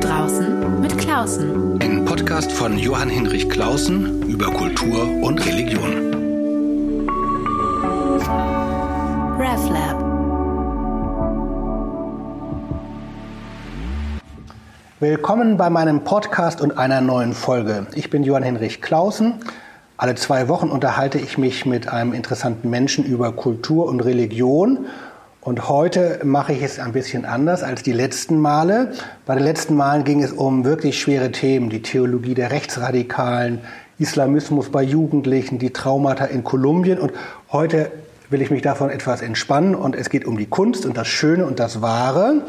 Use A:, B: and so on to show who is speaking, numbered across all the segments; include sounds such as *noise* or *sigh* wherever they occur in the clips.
A: draußen mit Klausen.
B: Ein Podcast von Johann Hinrich Klausen über Kultur und Religion.
A: RevLab.
B: Willkommen bei meinem Podcast und einer neuen Folge. Ich bin Johann Hinrich Klausen. Alle zwei Wochen unterhalte ich mich mit einem interessanten Menschen über Kultur und Religion. Und heute mache ich es ein bisschen anders als die letzten Male. Bei den letzten Malen ging es um wirklich schwere Themen, die Theologie der Rechtsradikalen, Islamismus bei Jugendlichen, die Traumata in Kolumbien. Und heute will ich mich davon etwas entspannen und es geht um die Kunst und das Schöne und das Wahre.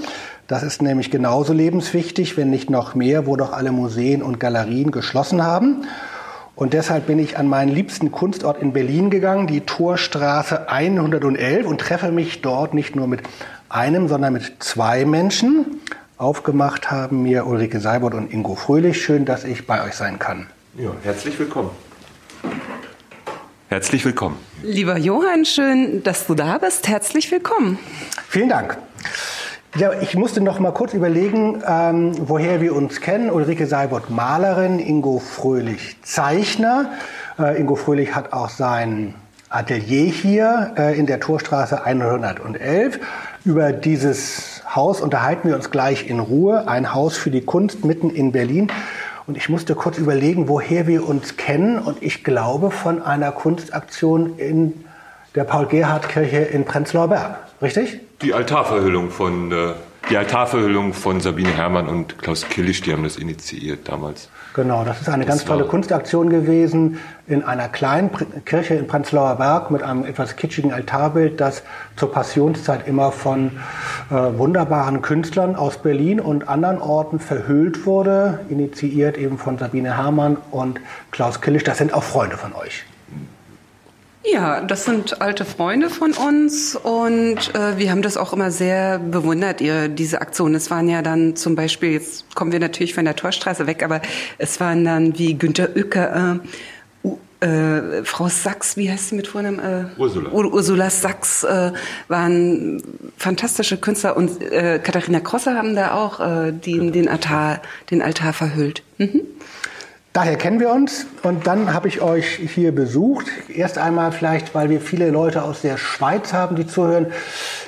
B: Das ist nämlich genauso lebenswichtig, wenn nicht noch mehr, wo doch alle Museen und Galerien geschlossen haben. Und deshalb bin ich an meinen liebsten Kunstort in Berlin gegangen, die Torstraße 111, und treffe mich dort nicht nur mit einem, sondern mit zwei Menschen. Aufgemacht haben mir Ulrike Seibert und Ingo Fröhlich. Schön, dass ich bei euch sein kann.
C: Ja, herzlich willkommen. Herzlich willkommen.
D: Lieber Johann, schön, dass du da bist. Herzlich willkommen.
B: Vielen Dank. Ja, ich musste noch mal kurz überlegen, ähm, woher wir uns kennen. Ulrike Seibert, Malerin, Ingo Fröhlich, Zeichner. Äh, Ingo Fröhlich hat auch sein Atelier hier äh, in der Torstraße 111. Über dieses Haus unterhalten wir uns gleich in Ruhe. Ein Haus für die Kunst mitten in Berlin. Und ich musste kurz überlegen, woher wir uns kennen. Und ich glaube von einer Kunstaktion in der Paul-Gerhardt-Kirche in Prenzlauer Berg. Richtig?
C: Die Altarverhüllung von, äh, die Altarverhüllung von Sabine Herrmann und Klaus Killisch, die haben das initiiert damals.
B: Genau, das ist eine das ganz tolle Kunstaktion gewesen in einer kleinen Kirche in Prenzlauer Berg mit einem etwas kitschigen Altarbild, das zur Passionszeit immer von äh, wunderbaren Künstlern aus Berlin und anderen Orten verhüllt wurde, initiiert eben von Sabine Herrmann und Klaus Killisch. Das sind auch Freunde von euch.
D: Ja, das sind alte Freunde von uns und äh, wir haben das auch immer sehr bewundert, ihr, diese Aktion. Es waren ja dann zum Beispiel, jetzt kommen wir natürlich von der Torstraße weg, aber es waren dann wie Günter Uecke, äh, äh, Frau Sachs, wie heißt sie mit Vornamen? Äh,
C: Ursula.
D: Ur Ursula Sachs äh, waren fantastische Künstler und äh, Katharina Krosser haben da auch äh, die, den, Altar, den Altar verhüllt. Mhm.
B: Daher kennen wir uns und dann habe ich euch hier besucht. Erst einmal vielleicht, weil wir viele Leute aus der Schweiz haben, die zuhören.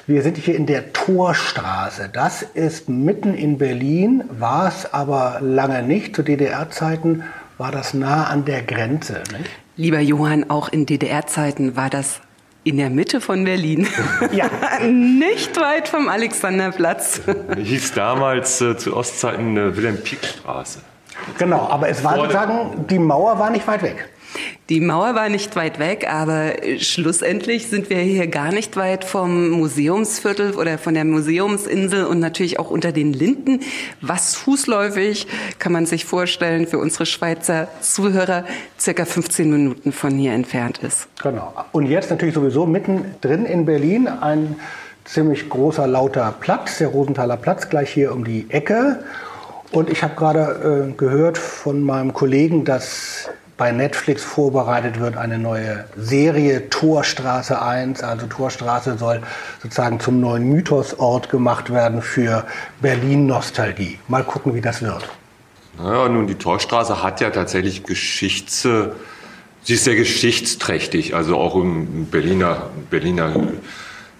B: Wir sind hier in der Torstraße. Das ist mitten in Berlin, war es aber lange nicht. Zu DDR-Zeiten war das nah an der Grenze. Nicht?
D: Lieber Johann, auch in DDR-Zeiten war das in der Mitte von Berlin. *laughs*
B: Ja. *laughs*
D: Nicht weit vom Alexanderplatz.
C: Hieß damals äh, zu Ostzeiten äh, Wilhelm-Pieck-Straße.
B: Genau, aber es war sozusagen, die Mauer war nicht weit weg.
D: Die Mauer war nicht weit weg, aber schlussendlich sind wir hier gar nicht weit vom Museumsviertel oder von der Museumsinsel und natürlich auch unter den Linden, was fußläufig, kann man sich vorstellen, für unsere Schweizer Zuhörer circa 15 Minuten von hier entfernt ist.
B: Genau. Und jetzt natürlich sowieso mittendrin in Berlin ein ziemlich großer, lauter Platz, der Rosenthaler Platz, gleich hier um die Ecke. Und ich habe gerade äh, gehört von meinem Kollegen, dass bei Netflix vorbereitet wird eine neue Serie Torstraße 1. Also Torstraße soll sozusagen zum neuen Mythosort gemacht werden für Berlin-Nostalgie. Mal gucken, wie das wird.
C: Naja, nun, die Torstraße hat ja tatsächlich Geschichts... Sie ist sehr geschichtsträchtig, also auch im Berliner, Berliner,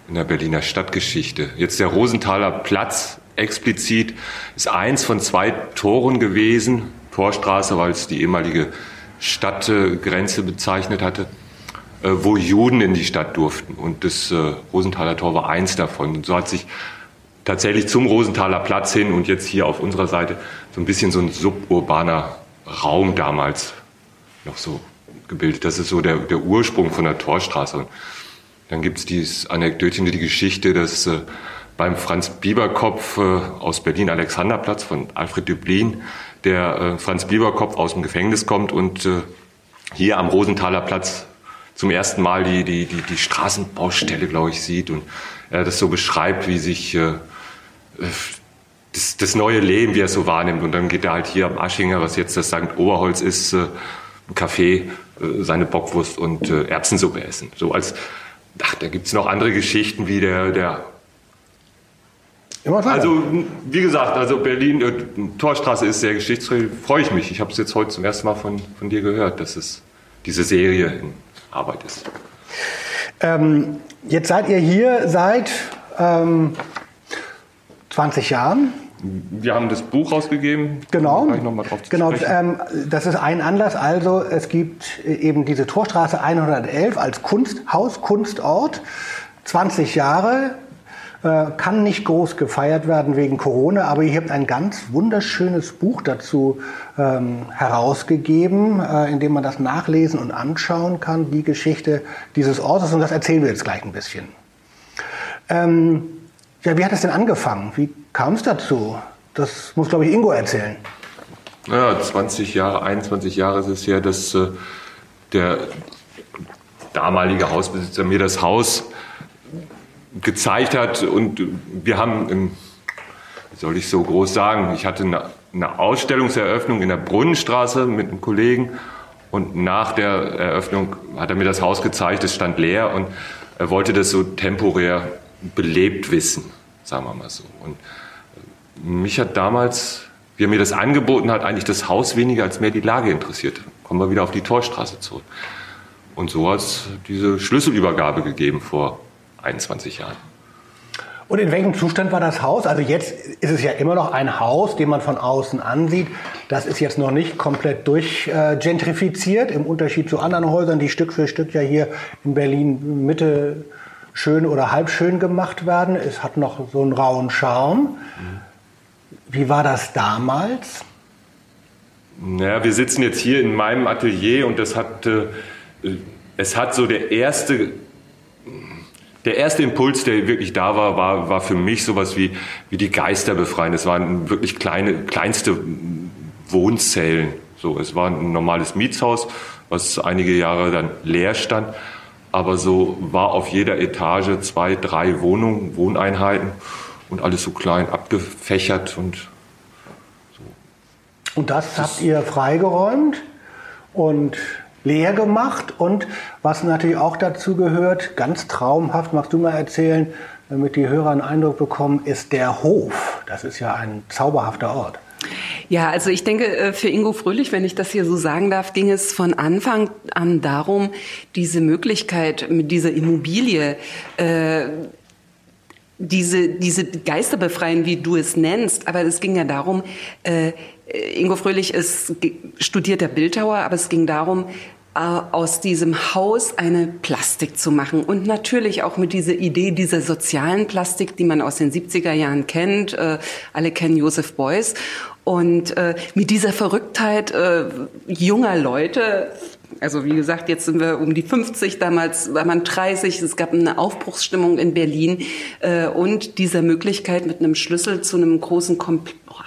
C: in der Berliner Stadtgeschichte. Jetzt der Rosenthaler Platz explizit ist eins von zwei Toren gewesen. Torstraße, weil es die ehemalige Stadtgrenze bezeichnet hatte, äh, wo Juden in die Stadt durften. Und das äh, Rosenthaler Tor war eins davon. Und so hat sich tatsächlich zum Rosenthaler Platz hin und jetzt hier auf unserer Seite so ein bisschen so ein suburbaner Raum damals noch so gebildet. Das ist so der, der Ursprung von der Torstraße. Und dann gibt es dieses Anekdötchen, die Geschichte, dass äh, beim Franz Bieberkopf äh, aus Berlin Alexanderplatz von Alfred Dublin, der äh, Franz Bieberkopf aus dem Gefängnis kommt und äh, hier am Rosenthaler Platz zum ersten Mal die, die, die, die Straßenbaustelle, glaube ich, sieht und er das so beschreibt, wie sich das, das neue Leben, wie er es so wahrnimmt. Und dann geht er halt hier am Aschinger, was jetzt das St. Oberholz ist, äh, ein Café, seine Bockwurst und äh, Erbsensuppe essen. So als, ach, da gibt's noch andere Geschichten, wie der, der Immer. Also wie gesagt, also Berlin, äh, Torstraße ist sehr geschichtsträchtig. Freue ich mich. Ich habe es jetzt heute zum ersten Mal von, von dir gehört, dass es diese Serie in Arbeit ist.
B: Ähm, jetzt seid ihr hier seit ähm, 20 Jahren.
C: Wir haben das Buch rausgegeben.
B: Genau. genau. Ähm, das ist ein Anlass. Also es gibt eben diese Torstraße 111 als Kunsthaus, Kunstort. 20 Jahre äh, kann nicht groß gefeiert werden wegen Corona, aber ihr habt ein ganz wunderschönes Buch dazu ähm, herausgegeben, äh, in dem man das nachlesen und anschauen kann, die Geschichte dieses Ortes. Und das erzählen wir jetzt gleich ein bisschen. Ähm, ja, wie hat es denn angefangen? Wie kam es dazu? Das muss, glaube ich, Ingo erzählen.
C: Ja, 20 Jahre, 21 Jahre ist es ja, dass äh, der damalige Hausbesitzer mir das Haus gezeigt hat. Und wir haben, wie soll ich so groß sagen, ich hatte eine, eine Ausstellungseröffnung in der Brunnenstraße mit einem Kollegen. Und nach der Eröffnung hat er mir das Haus gezeigt, es stand leer und er wollte das so temporär belebt wissen, sagen wir mal so. Und mich hat damals, wie er mir das angeboten hat, eigentlich das Haus weniger als mehr die Lage interessiert. Kommen wir wieder auf die Torstraße zurück. Und so hat es diese Schlüsselübergabe gegeben vor 21 Jahren.
B: Und in welchem Zustand war das Haus? Also jetzt ist es ja immer noch ein Haus, den man von außen ansieht. Das ist jetzt noch nicht komplett durchgentrifiziert, äh, im Unterschied zu anderen Häusern, die Stück für Stück ja hier in Berlin Mitte schön oder halb schön gemacht werden. Es hat noch so einen rauen Charme. Wie war das damals?
C: Naja, wir sitzen jetzt hier in meinem Atelier und das hat, äh, es hat so der erste der erste Impuls, der wirklich da war, war, war für mich sowas wie, wie die Geister befreien. Es waren wirklich kleine, kleinste Wohnzellen. So, es war ein normales Mietshaus, was einige Jahre dann leer stand. Aber so war auf jeder Etage zwei, drei Wohnungen, Wohneinheiten und alles so klein abgefächert und so.
B: Und das, das habt ihr freigeräumt und leer gemacht und was natürlich auch dazu gehört, ganz traumhaft, magst du mal erzählen, damit die Hörer einen Eindruck bekommen, ist der Hof. Das ist ja ein zauberhafter Ort.
D: Ja, also ich denke, äh, für Ingo Fröhlich, wenn ich das hier so sagen darf, ging es von Anfang an darum, diese Möglichkeit mit dieser Immobilie, äh, diese, diese Geister befreien, wie du es nennst. Aber es ging ja darum, äh, Ingo Fröhlich ist studierter Bildhauer, aber es ging darum, äh, aus diesem Haus eine Plastik zu machen und natürlich auch mit dieser Idee dieser sozialen Plastik, die man aus den 70er Jahren kennt. Äh, alle kennen Joseph Beuys. Und äh, mit dieser Verrücktheit äh, junger Leute, also wie gesagt, jetzt sind wir um die 50, damals war man 30, es gab eine Aufbruchsstimmung in Berlin äh, und dieser Möglichkeit mit einem Schlüssel zu einem großen Kom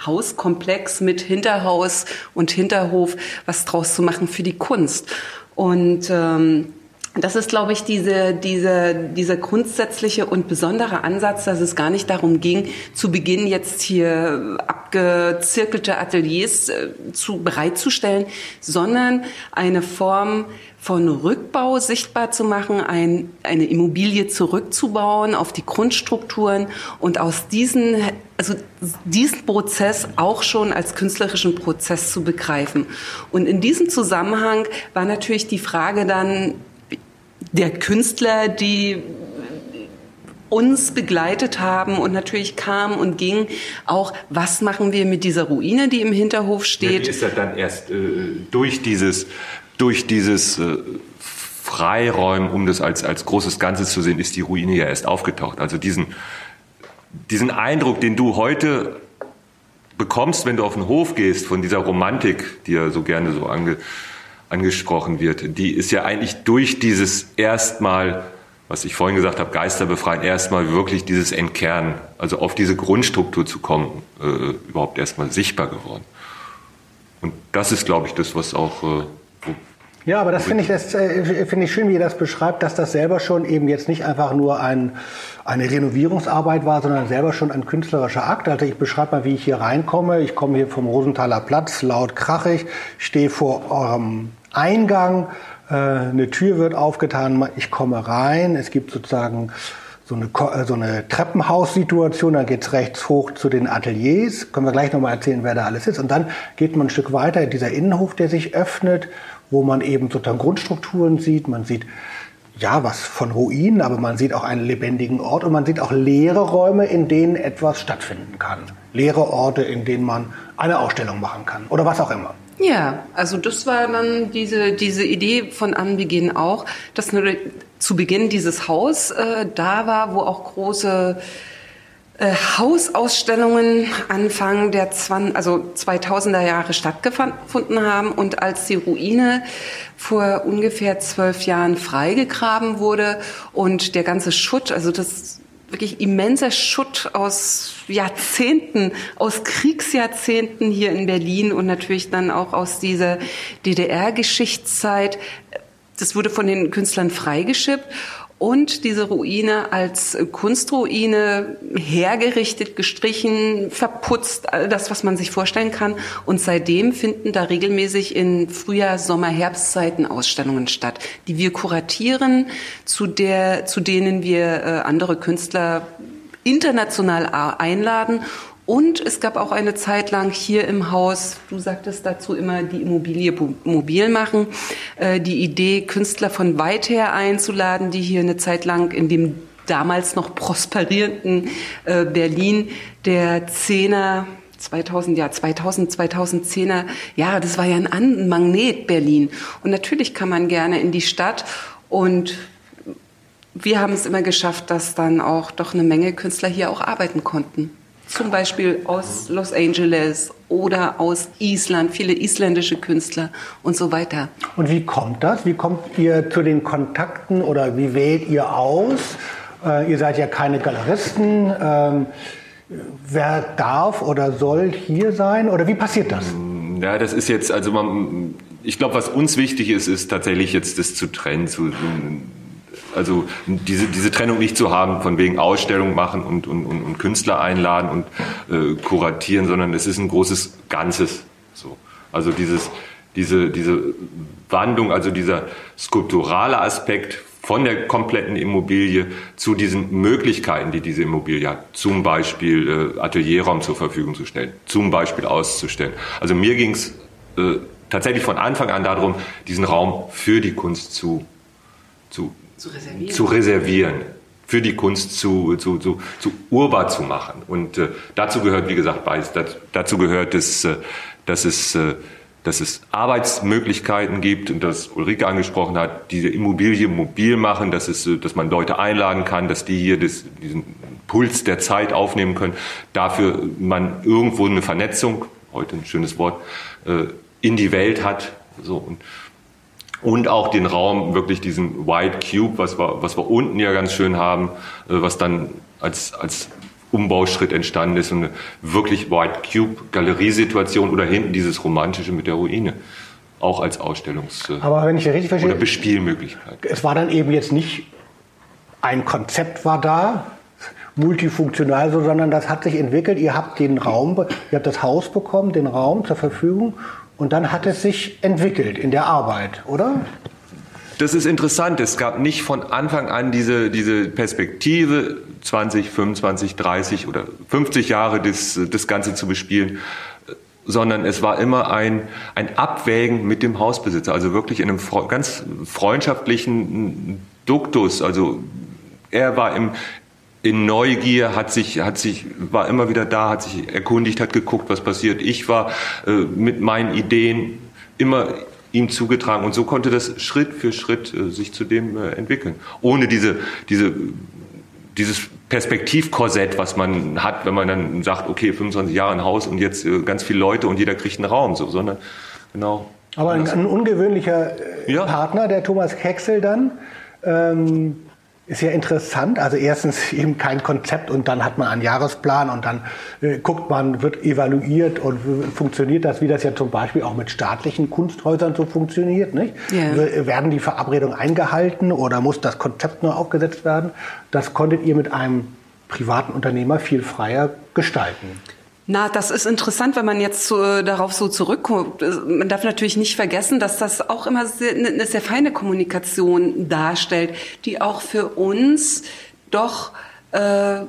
D: Hauskomplex mit Hinterhaus und Hinterhof was draus zu machen für die Kunst. Und ähm, das ist, glaube ich, diese, diese, dieser grundsätzliche und besondere Ansatz, dass es gar nicht darum ging, zu Beginn jetzt hier abgezirkelte Ateliers äh, zu, bereitzustellen, sondern eine Form von Rückbau sichtbar zu machen, ein, eine Immobilie zurückzubauen auf die Grundstrukturen und aus diesen, also diesen Prozess auch schon als künstlerischen Prozess zu begreifen. Und in diesem Zusammenhang war natürlich die Frage dann der Künstler, die uns begleitet haben und natürlich kam und ging auch, was machen wir mit dieser Ruine, die im Hinterhof steht.
C: Ja, ist ja dann erst äh, durch dieses durch dieses äh, Freiräumen, um das als, als großes Ganzes zu sehen, ist die Ruine ja erst aufgetaucht. Also diesen, diesen Eindruck, den du heute bekommst, wenn du auf den Hof gehst, von dieser Romantik, die ja so gerne so ange, angesprochen wird, die ist ja eigentlich durch dieses erstmal, was ich vorhin gesagt habe, Geister befreien, erstmal wirklich dieses Entkernen, also auf diese Grundstruktur zu kommen, äh, überhaupt erstmal sichtbar geworden. Und das ist, glaube ich, das, was auch äh,
B: ja, aber das finde ich, das äh, finde ich schön, wie ihr das beschreibt, dass das selber schon eben jetzt nicht einfach nur ein, eine Renovierungsarbeit war, sondern selber schon ein künstlerischer Akt. Also ich beschreibe mal, wie ich hier reinkomme. Ich komme hier vom Rosenthaler Platz, laut krachig, stehe vor eurem Eingang, äh, eine Tür wird aufgetan, ich komme rein, es gibt sozusagen so eine, äh, so eine Treppenhaussituation, dann geht's rechts hoch zu den Ateliers, können wir gleich nochmal erzählen, wer da alles ist. Und dann geht man ein Stück weiter, dieser Innenhof, der sich öffnet, wo man eben sozusagen Grundstrukturen sieht, man sieht ja, was von Ruinen, aber man sieht auch einen lebendigen Ort und man sieht auch leere Räume, in denen etwas stattfinden kann. Leere Orte, in denen man eine Ausstellung machen kann oder was auch immer.
D: Ja, also das war dann diese, diese Idee von Anbeginn auch, dass nur zu Beginn dieses Haus äh, da war, wo auch große äh, Hausausstellungen Anfang der 20, also 2000er Jahre stattgefunden haben und als die Ruine vor ungefähr zwölf Jahren freigegraben wurde und der ganze Schutt, also das wirklich immenser Schutt aus Jahrzehnten, aus Kriegsjahrzehnten hier in Berlin und natürlich dann auch aus dieser DDR-Geschichtszeit. Das wurde von den Künstlern freigeschippt und diese Ruine als Kunstruine hergerichtet, gestrichen, verputzt, all das, was man sich vorstellen kann. Und seitdem finden da regelmäßig in Frühjahr, Sommer, Herbstzeiten Ausstellungen statt, die wir kuratieren, zu der, zu denen wir äh, andere Künstler international einladen und es gab auch eine Zeit lang hier im Haus, du sagtest dazu immer, die Immobilie mobil machen, äh, die Idee, Künstler von weit her einzuladen, die hier eine Zeit lang in dem damals noch prosperierenden äh, Berlin der Zehner 2000, ja, 2000, 2010er ja, das war ja ein Magnet Berlin. Und natürlich kann man gerne in die Stadt und wir haben es immer geschafft, dass dann auch doch eine Menge Künstler hier auch arbeiten konnten zum Beispiel aus Los Angeles oder aus Island, viele isländische Künstler und so weiter.
B: Und wie kommt das? Wie kommt ihr zu den Kontakten oder wie wählt ihr aus? Äh, ihr seid ja keine Galeristen. Ähm, wer darf oder soll hier sein? Oder wie passiert das?
C: Ja, das ist jetzt, also man, ich glaube, was uns wichtig ist, ist tatsächlich jetzt das zu trennen, zu, also diese, diese Trennung nicht zu haben, von wegen Ausstellung machen und, und, und, und Künstler einladen und äh, kuratieren, sondern es ist ein großes Ganzes. So. Also dieses, diese, diese Wandlung, also dieser skulpturale Aspekt von der kompletten Immobilie zu diesen Möglichkeiten, die diese Immobilie hat, zum Beispiel äh, Atelierraum zur Verfügung zu stellen, zum Beispiel auszustellen. Also mir ging es äh, tatsächlich von Anfang an darum, diesen Raum für die Kunst zu, zu zu reservieren. Zu reservieren für die Kunst zu, zu, zu, zu urbar zu machen. Und äh, dazu gehört, wie gesagt, beides. dazu gehört es, äh, dass es, äh, dass es Arbeitsmöglichkeiten gibt und das Ulrike angesprochen hat, diese Immobilie mobil machen, dass, es, äh, dass man Leute einladen kann, dass die hier das, diesen Puls der Zeit aufnehmen können. Dafür man irgendwo eine Vernetzung, heute ein schönes Wort, in die Welt hat. So, und, und auch den Raum, wirklich diesen White Cube, was wir, was wir unten ja ganz schön haben, äh, was dann als, als Umbauschritt entstanden ist und eine wirklich White Cube Galeriesituation oder hinten dieses romantische mit der Ruine auch als Ausstellungs-
B: äh, Aber wenn ich richtig verstehe,
C: oder Bespielmöglichkeit.
B: Es war dann eben jetzt nicht ein Konzept war da, multifunktional, so, sondern das hat sich entwickelt. Ihr habt den Raum, ihr habt das Haus bekommen, den Raum zur Verfügung und dann hat es sich entwickelt in der Arbeit, oder?
C: Das ist interessant. Es gab nicht von Anfang an diese, diese Perspektive, 20, 25, 30 oder 50 Jahre das, das Ganze zu bespielen, sondern es war immer ein, ein Abwägen mit dem Hausbesitzer, also wirklich in einem ganz freundschaftlichen Duktus. Also er war im, in Neugier, hat sich, hat sich, war immer wieder da, hat sich erkundigt, hat geguckt, was passiert. Ich war äh, mit meinen Ideen immer ihm zugetragen und so konnte das Schritt für Schritt äh, sich zu dem äh, entwickeln. Ohne diese, diese, dieses Perspektivkorsett, was man hat, wenn man dann sagt, okay, 25 Jahre ein Haus und jetzt äh, ganz viele Leute und jeder kriegt einen Raum, so, sondern genau.
B: Aber ein, ein ungewöhnlicher äh, ja. Partner, der Thomas Kexel dann. Ähm ist ja interessant. Also erstens eben kein Konzept und dann hat man einen Jahresplan und dann äh, guckt man, wird evaluiert und funktioniert das, wie das ja zum Beispiel auch mit staatlichen Kunsthäusern so funktioniert. Nicht? Yeah. Werden die Verabredungen eingehalten oder muss das Konzept nur aufgesetzt werden? Das konntet ihr mit einem privaten Unternehmer viel freier gestalten.
D: Na, das ist interessant, wenn man jetzt so, darauf so zurückguckt. Man darf natürlich nicht vergessen, dass das auch immer sehr, eine sehr feine Kommunikation darstellt, die auch für uns doch äh,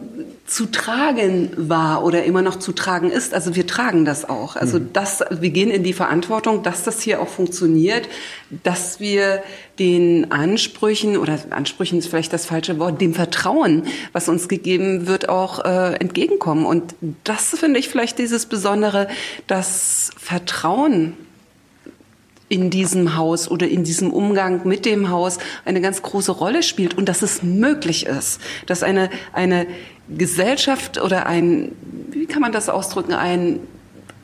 D: zu tragen war oder immer noch zu tragen ist. Also wir tragen das auch. Also mhm. das, wir gehen in die Verantwortung, dass das hier auch funktioniert, dass wir den Ansprüchen oder Ansprüchen ist vielleicht das falsche Wort, dem Vertrauen, was uns gegeben wird, auch äh, entgegenkommen. Und das finde ich vielleicht dieses Besondere, das Vertrauen in diesem Haus oder in diesem Umgang mit dem Haus eine ganz große Rolle spielt und dass es möglich ist, dass eine, eine Gesellschaft oder ein, wie kann man das ausdrücken, ein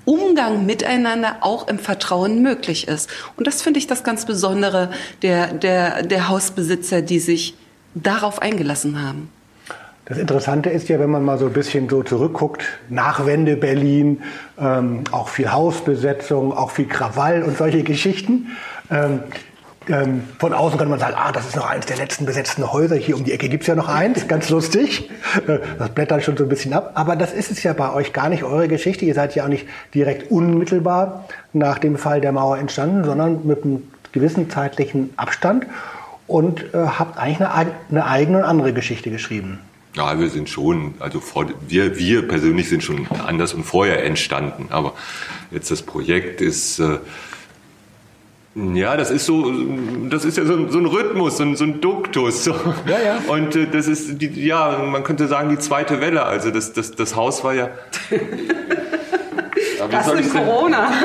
D: Umgang miteinander auch im Vertrauen möglich ist. Und das finde ich das ganz Besondere der, der, der Hausbesitzer, die sich darauf eingelassen haben.
B: Das Interessante ist ja, wenn man mal so ein bisschen so zurückguckt, Nachwende Berlin, ähm, auch viel Hausbesetzung, auch viel Krawall und solche Geschichten. Ähm, ähm, von außen kann man sagen, ah, das ist noch eines der letzten besetzten Häuser. Hier um die Ecke gibt's ja noch eins, ganz lustig. Äh, das blättert schon so ein bisschen ab. Aber das ist es ja bei euch gar nicht eure Geschichte. Ihr seid ja auch nicht direkt unmittelbar nach dem Fall der Mauer entstanden, sondern mit einem gewissen zeitlichen Abstand und äh, habt eigentlich eine, eine eigene und andere Geschichte geschrieben.
C: Ja, wir sind schon, also vor, wir, wir persönlich sind schon anders und vorher entstanden. Aber jetzt das Projekt ist, äh, ja, das ist so, das ist ja so ein, so ein Rhythmus, so ein, so ein Duktus. So. *laughs* Ja, ja. Und äh, das ist, die, ja, man könnte sagen, die zweite Welle. Also das, das, das Haus war ja. *laughs*
D: das ist Corona. *laughs*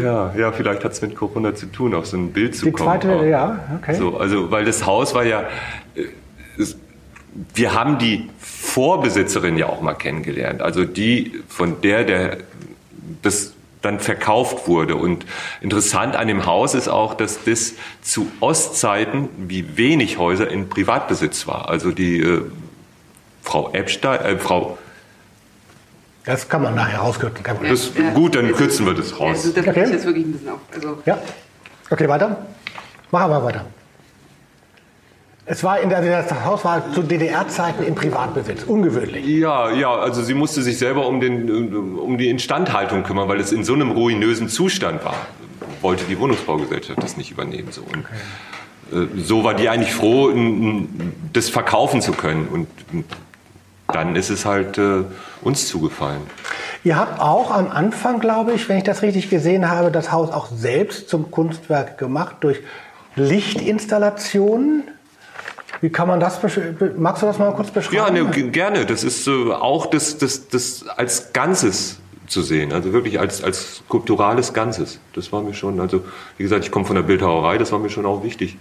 C: Ja, ja, vielleicht hat es mit Corona zu tun, auch so ein Bild zu
B: die
C: kommen.
B: Die zweite, Welle, ja, okay.
C: So, also, weil das Haus war ja, wir haben die Vorbesitzerin ja auch mal kennengelernt, also die, von der der das dann verkauft wurde. Und interessant an dem Haus ist auch, dass das zu Ostzeiten wie wenig Häuser in Privatbesitz war. Also die äh, Frau Epstein, äh, Frau
B: das kann man nachher rauskürzen. Kein
C: Problem. Das, ja. Gut, dann kürzen wir das raus.
D: Also, das okay. jetzt wirklich ein bisschen auf.
B: Also. Ja. Okay, weiter. Machen wir weiter. Es war in der, das Haus war zu DDR-Zeiten in Privatbesitz, ungewöhnlich.
C: Ja, ja, also sie musste sich selber um, den, um die Instandhaltung kümmern, weil es in so einem ruinösen Zustand war. Wollte die Wohnungsbaugesellschaft das nicht übernehmen. So. Und, okay. äh, so war die eigentlich froh, das verkaufen zu können. Und dann ist es halt äh, uns zugefallen.
B: Ihr habt auch am Anfang, glaube ich, wenn ich das richtig gesehen habe, das Haus auch selbst zum Kunstwerk gemacht durch Lichtinstallationen. Wie kann man das, magst du das mal kurz beschreiben?
C: Ja, ne, gerne. Das ist äh, auch das, das, das als Ganzes zu sehen, also wirklich als, als skulpturales Ganzes. Das war mir schon, also wie gesagt, ich komme von der Bildhauerei, das war mir schon auch wichtig.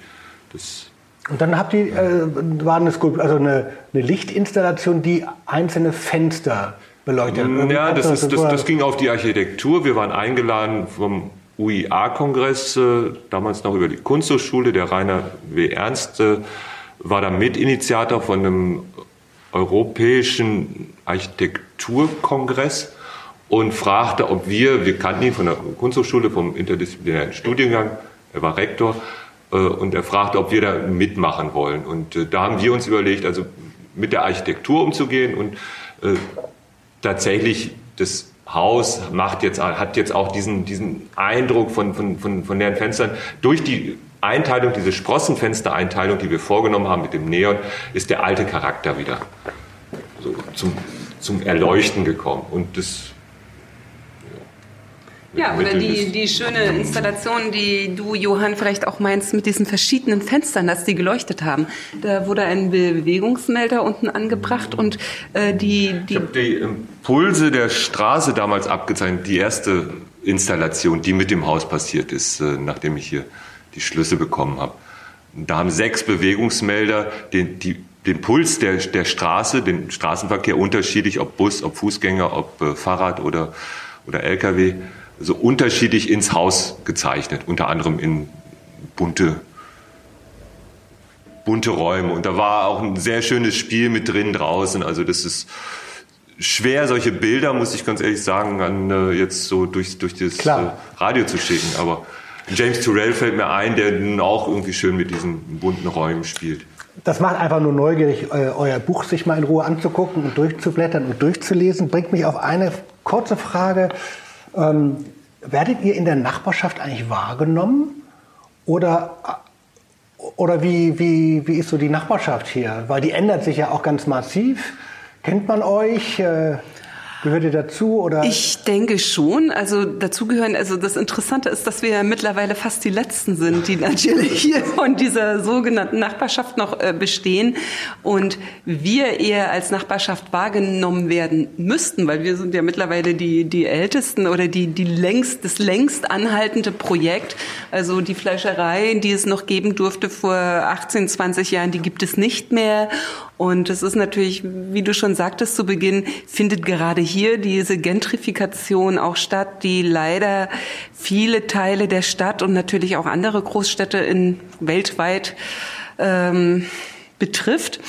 C: Das
B: und dann habt ihr, äh, war eine, Skulptur, also eine, eine Lichtinstallation, die einzelne Fenster beleuchtet.
C: Ja, das, ist, das, das ging auf die Architektur. Wir waren eingeladen vom UIA-Kongress, äh, damals noch über die Kunsthochschule. Der Rainer W. Ernst äh, war da Mitinitiator von einem europäischen Architekturkongress und fragte, ob wir, wir kannten ihn von der Kunsthochschule, vom interdisziplinären Studiengang, er war Rektor, äh, und er fragte, ob wir da mitmachen wollen. Und äh, da haben wir uns überlegt, also mit der Architektur umzugehen und äh, tatsächlich das Haus macht jetzt, hat jetzt auch diesen, diesen Eindruck von, von, von, von leeren Fenstern durch die Einteilung, diese Sprossenfenstereinteilung, die wir vorgenommen haben mit dem Neon, ist der alte Charakter wieder so zum, zum Erleuchten gekommen. Und das
D: ja, oder die, die schöne Installation, die du, Johann, vielleicht auch meinst, mit diesen verschiedenen Fenstern, dass die geleuchtet haben. Da wurde ein Bewegungsmelder unten angebracht und äh, die... die
C: ich habe die Impulse der Straße damals abgezeichnet, die erste Installation, die mit dem Haus passiert ist, äh, nachdem ich hier die Schlüsse bekommen habe. Da haben sechs Bewegungsmelder den, die, den Puls der, der Straße, den Straßenverkehr unterschiedlich, ob Bus, ob Fußgänger, ob äh, Fahrrad oder, oder LKW, so unterschiedlich ins Haus gezeichnet, unter anderem in bunte, bunte Räume. Und da war auch ein sehr schönes Spiel mit drin draußen. Also das ist schwer, solche Bilder, muss ich ganz ehrlich sagen, an äh, jetzt so durch, durch das äh, Radio zu schicken. Aber James Turrell fällt mir ein, der nun auch irgendwie schön mit diesen bunten Räumen spielt.
B: Das macht einfach nur neugierig, euer Buch sich mal in Ruhe anzugucken und durchzublättern und durchzulesen. Bringt mich auf eine kurze Frage ähm, werdet ihr in der Nachbarschaft eigentlich wahrgenommen? Oder, oder wie, wie, wie ist so die Nachbarschaft hier? Weil die ändert sich ja auch ganz massiv. Kennt man euch? Äh, Gehört ihr dazu oder?
D: Ich denke schon. Also dazu gehören. Also das Interessante ist, dass wir ja mittlerweile fast die letzten sind, die natürlich hier *laughs* von dieser sogenannten Nachbarschaft noch äh, bestehen und wir eher als Nachbarschaft wahrgenommen werden müssten, weil wir sind ja mittlerweile die die ältesten oder die die längst das längst anhaltende Projekt. Also die Fleischerei, die es noch geben durfte vor 18, 20 Jahren, die gibt es nicht mehr und es ist natürlich, wie du schon sagtest zu Beginn, findet gerade hier diese Gentrifikation auch statt, die leider viele Teile der Stadt und natürlich auch andere Großstädte in weltweit ähm, betrifft.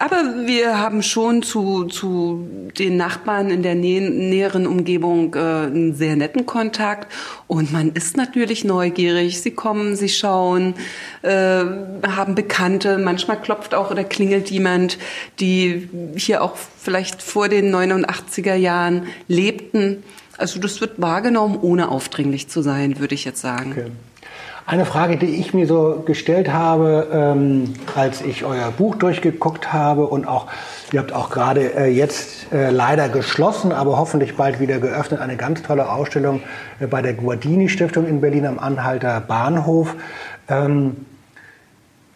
D: Aber wir haben schon zu, zu den Nachbarn in der nä näheren Umgebung äh, einen sehr netten Kontakt. Und man ist natürlich neugierig. Sie kommen, sie schauen, äh, haben Bekannte. Manchmal klopft auch oder klingelt jemand, die hier auch vielleicht vor den 89er Jahren lebten. Also das wird wahrgenommen, ohne aufdringlich zu sein, würde ich jetzt sagen. Okay.
B: Eine Frage, die ich mir so gestellt habe, ähm, als ich euer Buch durchgeguckt habe und auch, ihr habt auch gerade äh, jetzt äh, leider geschlossen, aber hoffentlich bald wieder geöffnet, eine ganz tolle Ausstellung äh, bei der Guardini Stiftung in Berlin am Anhalter Bahnhof. Ähm,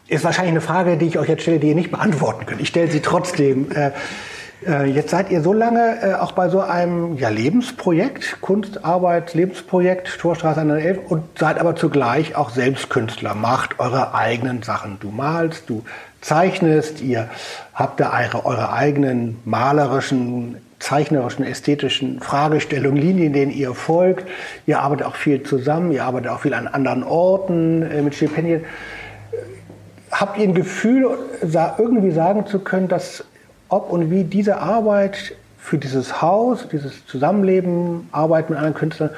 B: ist wahrscheinlich eine Frage, die ich euch jetzt stelle, die ihr nicht beantworten könnt. Ich stelle sie trotzdem. Äh, jetzt seid ihr so lange äh, auch bei so einem ja, Lebensprojekt, Kunstarbeit, Lebensprojekt, Torstraße 111 und seid aber zugleich auch Selbstkünstler, macht eure eigenen Sachen. Du malst, du zeichnest, ihr habt da eure, eure eigenen malerischen, zeichnerischen, ästhetischen Fragestellungen, Linien, denen ihr folgt. Ihr arbeitet auch viel zusammen, ihr arbeitet auch viel an anderen Orten äh, mit Stipendien. Habt ihr ein Gefühl, irgendwie sagen zu können, dass ob und wie diese Arbeit für dieses Haus, dieses Zusammenleben, Arbeit mit anderen Künstlern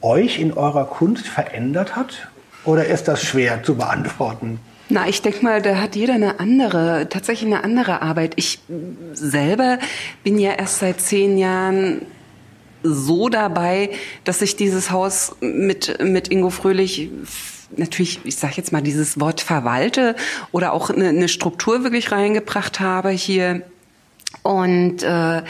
B: euch in eurer Kunst verändert hat? Oder ist das schwer zu beantworten?
D: Na, ich denke mal, da hat jeder eine andere, tatsächlich eine andere Arbeit. Ich selber bin ja erst seit zehn Jahren so dabei, dass ich dieses Haus mit, mit Ingo Fröhlich natürlich, ich sage jetzt mal dieses Wort verwalte oder auch eine, eine Struktur wirklich reingebracht habe hier und äh,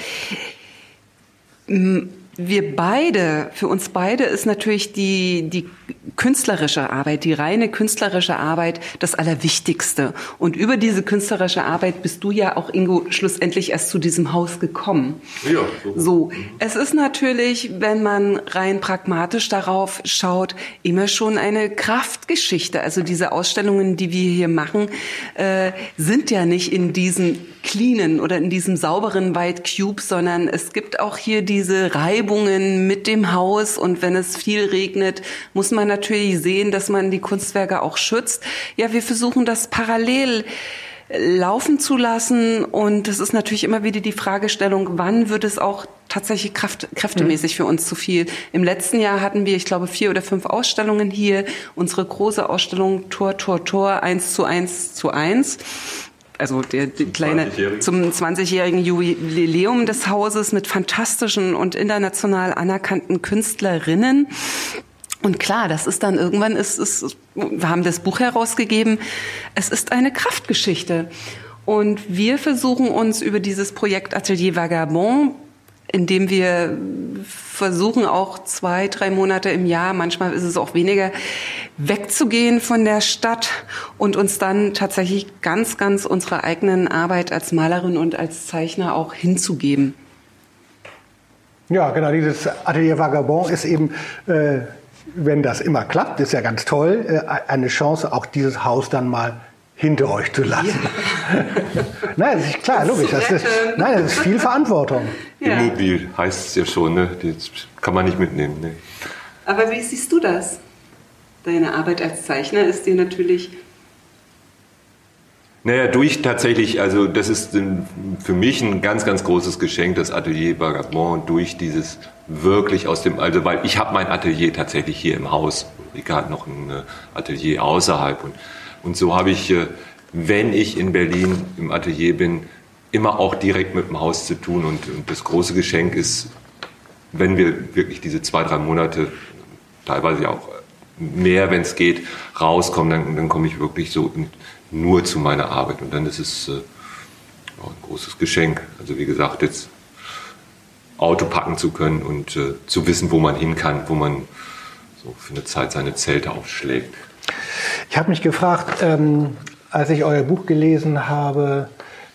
D: wir beide, für uns beide ist natürlich die, die künstlerische Arbeit, die reine künstlerische Arbeit das Allerwichtigste. Und über diese künstlerische Arbeit bist du ja auch, Ingo, schlussendlich erst zu diesem Haus gekommen. Ja. So. so. Es ist natürlich, wenn man rein pragmatisch darauf schaut, immer schon eine Kraftgeschichte. Also diese Ausstellungen, die wir hier machen, äh, sind ja nicht in diesem cleanen oder in diesem sauberen White Cube, sondern es gibt auch hier diese Reibungen mit dem Haus und wenn es viel regnet, muss man natürlich sehen, dass man die Kunstwerke auch schützt. Ja, wir versuchen das parallel laufen zu lassen. Und es ist natürlich immer wieder die Fragestellung, wann wird es auch tatsächlich kraft, kräftemäßig für uns zu viel. Im letzten Jahr hatten wir, ich glaube, vier oder fünf Ausstellungen hier. Unsere große Ausstellung Tor, Tor, Tor, eins zu eins zu eins also der, der kleine zum 20-jährigen Jubiläum des Hauses mit fantastischen und international anerkannten Künstlerinnen. Und klar, das ist dann irgendwann ist, ist wir haben das Buch herausgegeben. Es ist eine Kraftgeschichte. Und wir versuchen uns über dieses Projekt Atelier Vagabond indem wir versuchen, auch zwei, drei Monate im Jahr, manchmal ist es auch weniger, wegzugehen von der Stadt und uns dann tatsächlich ganz, ganz unsere eigenen Arbeit als Malerin und als Zeichner auch hinzugeben.
B: Ja, genau, dieses Atelier Vagabond ist eben, äh, wenn das immer klappt, ist ja ganz toll, äh, eine Chance, auch dieses Haus dann mal hinter euch zu lassen. Ja. *laughs* nein, das ist klar, logisch. Das ist, nein, das ist viel Verantwortung.
C: Ja. Immobil heißt es ja schon, ne? das kann man nicht mitnehmen. Ne?
D: Aber wie siehst du das? Deine Arbeit als Zeichner ist dir natürlich
C: naja, durch tatsächlich, also das ist für mich ein ganz, ganz großes Geschenk, das Atelier Vagabond, durch dieses wirklich aus dem, also weil ich habe mein Atelier tatsächlich hier im Haus. Rika hat noch ein äh, Atelier außerhalb und und so habe ich, äh, wenn ich in Berlin im Atelier bin, immer auch direkt mit dem Haus zu tun. Und, das große Geschenk ist, wenn wir wirklich diese zwei, drei Monate, teilweise auch mehr, wenn es geht, rauskomme, dann, dann komme ich wirklich so nur zu meiner Arbeit. Und dann ist es äh, ein großes Geschenk. Also wie gesagt, jetzt Auto packen zu können und äh, zu wissen, wo man hin kann, wo man so für eine Zeit seine Zelte aufschlägt.
B: Ich habe mich gefragt, ähm, als ich euer Buch gelesen habe,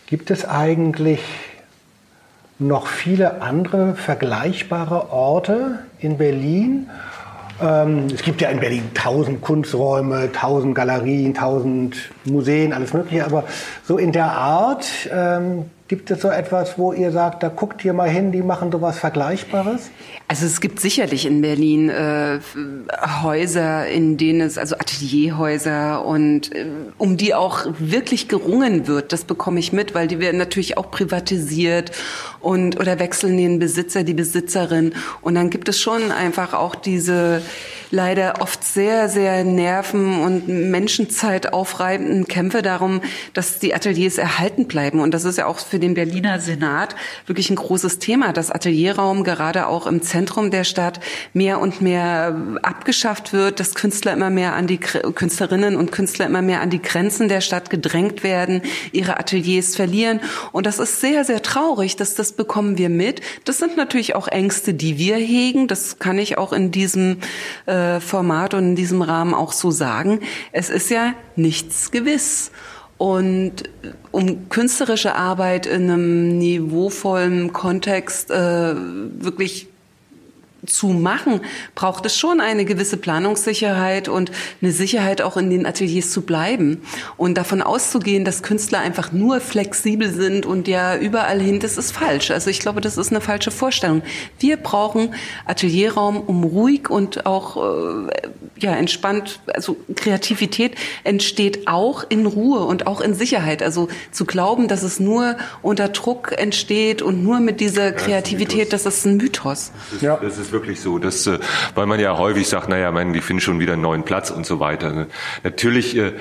B: gibt es eigentlich noch viele andere vergleichbare Orte in Berlin? Ähm, es gibt ja in Berlin tausend Kunsträume, tausend Galerien, tausend Museen, alles Mögliche, aber so in der Art ähm, Gibt es so etwas, wo ihr sagt, da guckt ihr mal hin, die machen sowas Vergleichbares?
D: Also es gibt sicherlich in Berlin äh, Häuser, in denen es, also Atelierhäuser und äh, um die auch wirklich gerungen wird. Das bekomme ich mit, weil die werden natürlich auch privatisiert und oder wechseln den Besitzer, die Besitzerin. Und dann gibt es schon einfach auch diese leider oft sehr, sehr nerven- und Menschenzeit aufreibenden Kämpfe darum, dass die Ateliers erhalten bleiben. Und das ist ja auch für den Berliner Senat wirklich ein großes Thema, dass Atelierraum gerade auch im Zentrum der Stadt mehr und mehr abgeschafft wird, dass Künstler immer mehr an die Künstlerinnen und Künstler immer mehr an die Grenzen der Stadt gedrängt werden, ihre Ateliers verlieren. Und das ist sehr, sehr traurig, dass das bekommen wir mit. Das sind natürlich auch Ängste, die wir hegen. Das kann ich auch in diesem äh, äh, Format und in diesem Rahmen auch so sagen. Es ist ja nichts gewiss. Und um künstlerische Arbeit in einem niveauvollen Kontext äh, wirklich zu machen, braucht es schon eine gewisse Planungssicherheit und eine Sicherheit auch in den Ateliers zu bleiben. Und davon auszugehen, dass Künstler einfach nur flexibel sind und ja überall hin, das ist falsch. Also ich glaube, das ist eine falsche Vorstellung. Wir brauchen Atelierraum, um ruhig und auch äh, ja entspannt, also Kreativität entsteht auch in Ruhe und auch in Sicherheit. Also zu glauben, dass es nur unter Druck entsteht und nur mit dieser Kreativität, das ist ein Mythos.
C: Ja. Das ist wirklich so, dass, äh, weil man ja häufig sagt, naja, man, die finden schon wieder einen neuen Platz und so weiter. Ne? Natürlich äh,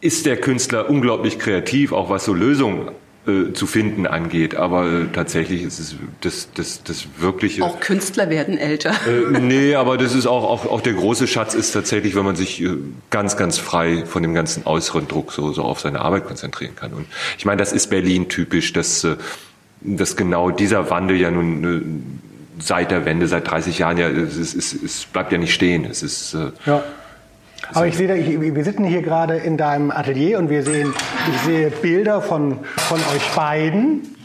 C: ist der Künstler unglaublich kreativ, auch was so Lösungen äh, zu finden angeht. Aber äh, tatsächlich ist es das, das, das wirkliche.
D: Auch Künstler werden älter.
C: Äh, nee, aber das ist auch, auch, auch der große Schatz ist tatsächlich, wenn man sich äh, ganz, ganz frei von dem ganzen äußeren Druck so, so auf seine Arbeit konzentrieren kann. Und ich meine, das ist Berlin typisch, dass, dass genau dieser Wandel ja nun seit der Wende, seit 30 Jahren ja, es, es, es, es bleibt ja nicht stehen. Es ist äh,
B: ja. Aber ich sehe, wir sitzen hier gerade in deinem Atelier und wir sehen, ich sehe Bilder von, von euch beiden.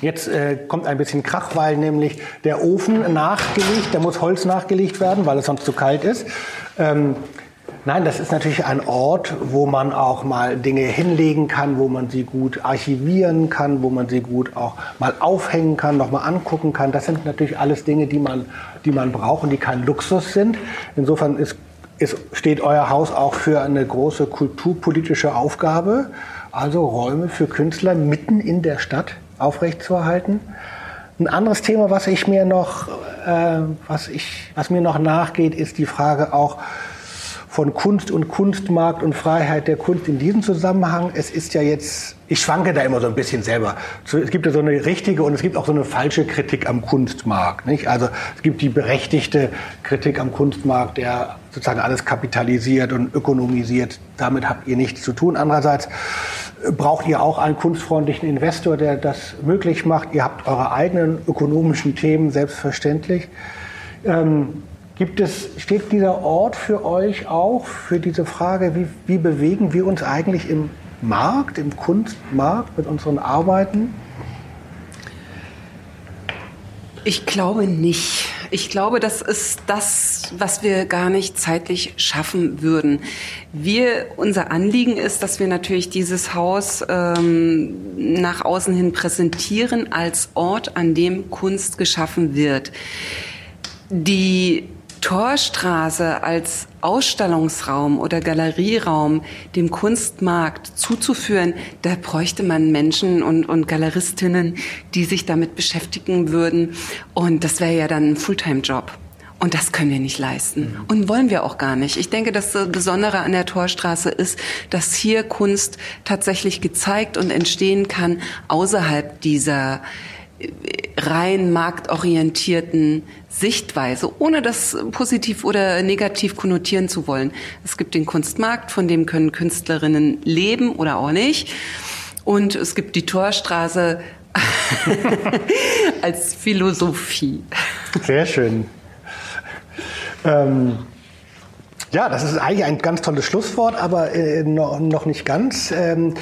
B: Jetzt äh, kommt ein bisschen Krach, weil nämlich der Ofen nachgelegt, da muss Holz nachgelegt werden, weil es sonst zu kalt ist. Ähm, Nein, das ist natürlich ein Ort, wo man auch mal Dinge hinlegen kann, wo man sie gut archivieren kann, wo man sie gut auch mal aufhängen kann, nochmal angucken kann. Das sind natürlich alles Dinge, die man, die man braucht und die kein Luxus sind. Insofern ist, ist, steht euer Haus auch für eine große kulturpolitische Aufgabe, also Räume für Künstler mitten in der Stadt aufrechtzuerhalten. Ein anderes Thema, was ich mir noch, äh, was ich, was mir noch nachgeht, ist die Frage auch, von Kunst und Kunstmarkt und Freiheit der Kunst in diesem Zusammenhang. Es ist ja jetzt, ich schwanke da immer so ein bisschen selber. Es gibt ja so eine richtige und es gibt auch so eine falsche Kritik am Kunstmarkt. Nicht? Also es gibt die berechtigte Kritik am Kunstmarkt, der sozusagen alles kapitalisiert und ökonomisiert. Damit habt ihr nichts zu tun. Andererseits braucht ihr auch einen kunstfreundlichen Investor, der das möglich macht. Ihr habt eure eigenen ökonomischen Themen, selbstverständlich. Ähm, Gibt es, steht dieser Ort für euch auch für diese Frage, wie, wie bewegen wir uns eigentlich im Markt, im Kunstmarkt mit unseren Arbeiten?
D: Ich glaube nicht. Ich glaube, das ist das, was wir gar nicht zeitlich schaffen würden. Wir, unser Anliegen ist, dass wir natürlich dieses Haus ähm, nach außen hin präsentieren als Ort, an dem Kunst geschaffen wird. Die Torstraße als Ausstellungsraum oder Galerieraum dem Kunstmarkt zuzuführen, da bräuchte man Menschen und, und Galeristinnen, die sich damit beschäftigen würden. Und das wäre ja dann ein Fulltime-Job. Und das können wir nicht leisten. Und wollen wir auch gar nicht. Ich denke, das Besondere an der Torstraße ist, dass hier Kunst tatsächlich gezeigt und entstehen kann außerhalb dieser rein marktorientierten Sichtweise, ohne das positiv oder negativ konnotieren zu wollen. Es gibt den Kunstmarkt, von dem können Künstlerinnen leben oder auch nicht. Und es gibt die Torstraße *laughs* als Philosophie.
B: Sehr schön. Ähm, ja, das ist eigentlich ein ganz tolles Schlusswort, aber äh, noch, noch, nicht ganz. Ähm,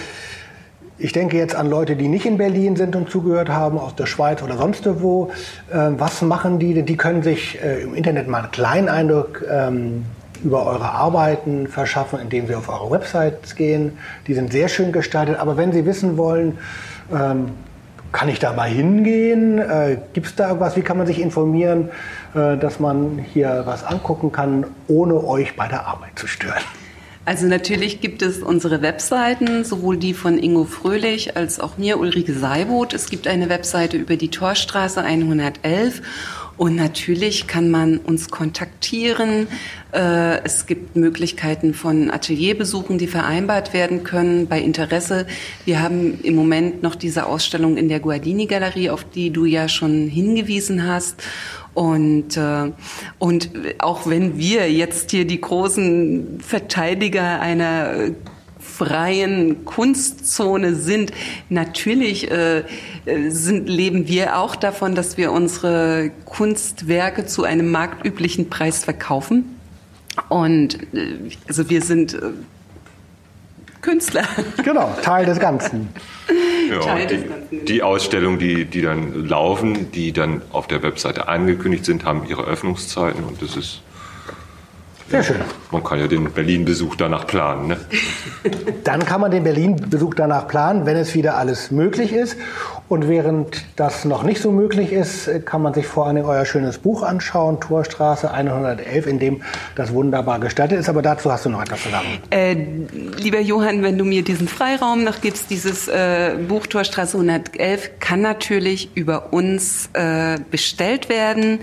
B: ich denke jetzt an Leute, die nicht in Berlin sind und zugehört haben, aus der Schweiz oder sonst wo. Ähm, was machen die? Die können sich äh, im Internet mal einen kleinen Eindruck ähm, über eure Arbeiten verschaffen, indem sie auf eure Websites gehen. Die sind sehr schön gestaltet. Aber wenn sie wissen wollen, ähm, kann ich da mal hingehen? Äh, Gibt es da irgendwas? Wie kann man sich informieren, äh, dass man hier was angucken kann, ohne euch bei der Arbeit zu stören?
D: Also natürlich gibt es unsere Webseiten, sowohl die von Ingo Fröhlich als auch mir, Ulrike Seiboth. Es gibt eine Webseite über die Torstraße 111 und natürlich kann man uns kontaktieren. Äh, es gibt Möglichkeiten von Atelierbesuchen, die vereinbart werden können bei Interesse. Wir haben im Moment noch diese Ausstellung in der Guardini-Galerie, auf die du ja schon hingewiesen hast. Und, äh, und auch wenn wir jetzt hier die großen Verteidiger einer freien Kunstzone sind. Natürlich äh, sind, leben wir auch davon, dass wir unsere Kunstwerke zu einem marktüblichen Preis verkaufen. Und äh, also wir sind äh, Künstler. *laughs*
B: Genau, Teil des Ganzen.
C: Ja, Teil des Ganzen. Die, die Ausstellungen, die, die dann laufen, die dann auf der Webseite angekündigt sind, haben ihre Öffnungszeiten und das ist
B: sehr schön.
C: Man kann ja den Berlin-Besuch danach planen. Ne? *laughs*
B: Dann kann man den Berlin-Besuch danach planen, wenn es wieder alles möglich ist. Und während das noch nicht so möglich ist, kann man sich vor allem euer schönes Buch anschauen, Torstraße 111, in dem das wunderbar gestaltet ist. Aber dazu hast du noch etwas zu sagen.
D: Äh, lieber Johann, wenn du mir diesen Freiraum noch gibst, dieses äh, Buch Torstraße 111 kann natürlich über uns äh, bestellt werden.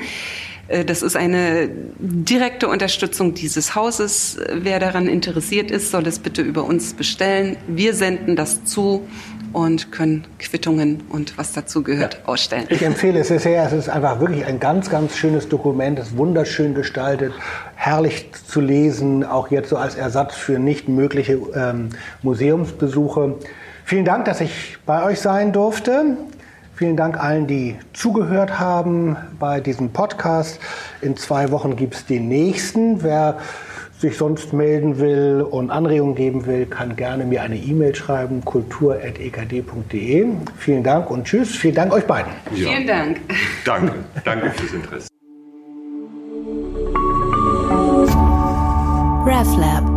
D: Äh, das ist eine direkte Unterstützung dieses Hauses. Wer daran interessiert ist, soll es bitte über uns bestellen. Wir senden das zu und können Quittungen und was dazu gehört ja. ausstellen.
B: Ich empfehle es sehr. Es ist einfach wirklich ein ganz, ganz schönes Dokument. Es ist wunderschön gestaltet, herrlich zu lesen, auch jetzt so als Ersatz für nicht mögliche ähm, Museumsbesuche. Vielen Dank, dass ich bei euch sein durfte. Vielen Dank allen, die zugehört haben bei diesem Podcast. In zwei Wochen gibt es den nächsten. Wer sich sonst melden will und Anregungen geben will, kann gerne mir eine E-Mail schreiben, kultur.ekd.de. Vielen Dank und tschüss. Vielen Dank euch beiden.
D: Ja. Vielen Dank.
C: Danke. *laughs* Danke fürs Interesse.
A: RefLab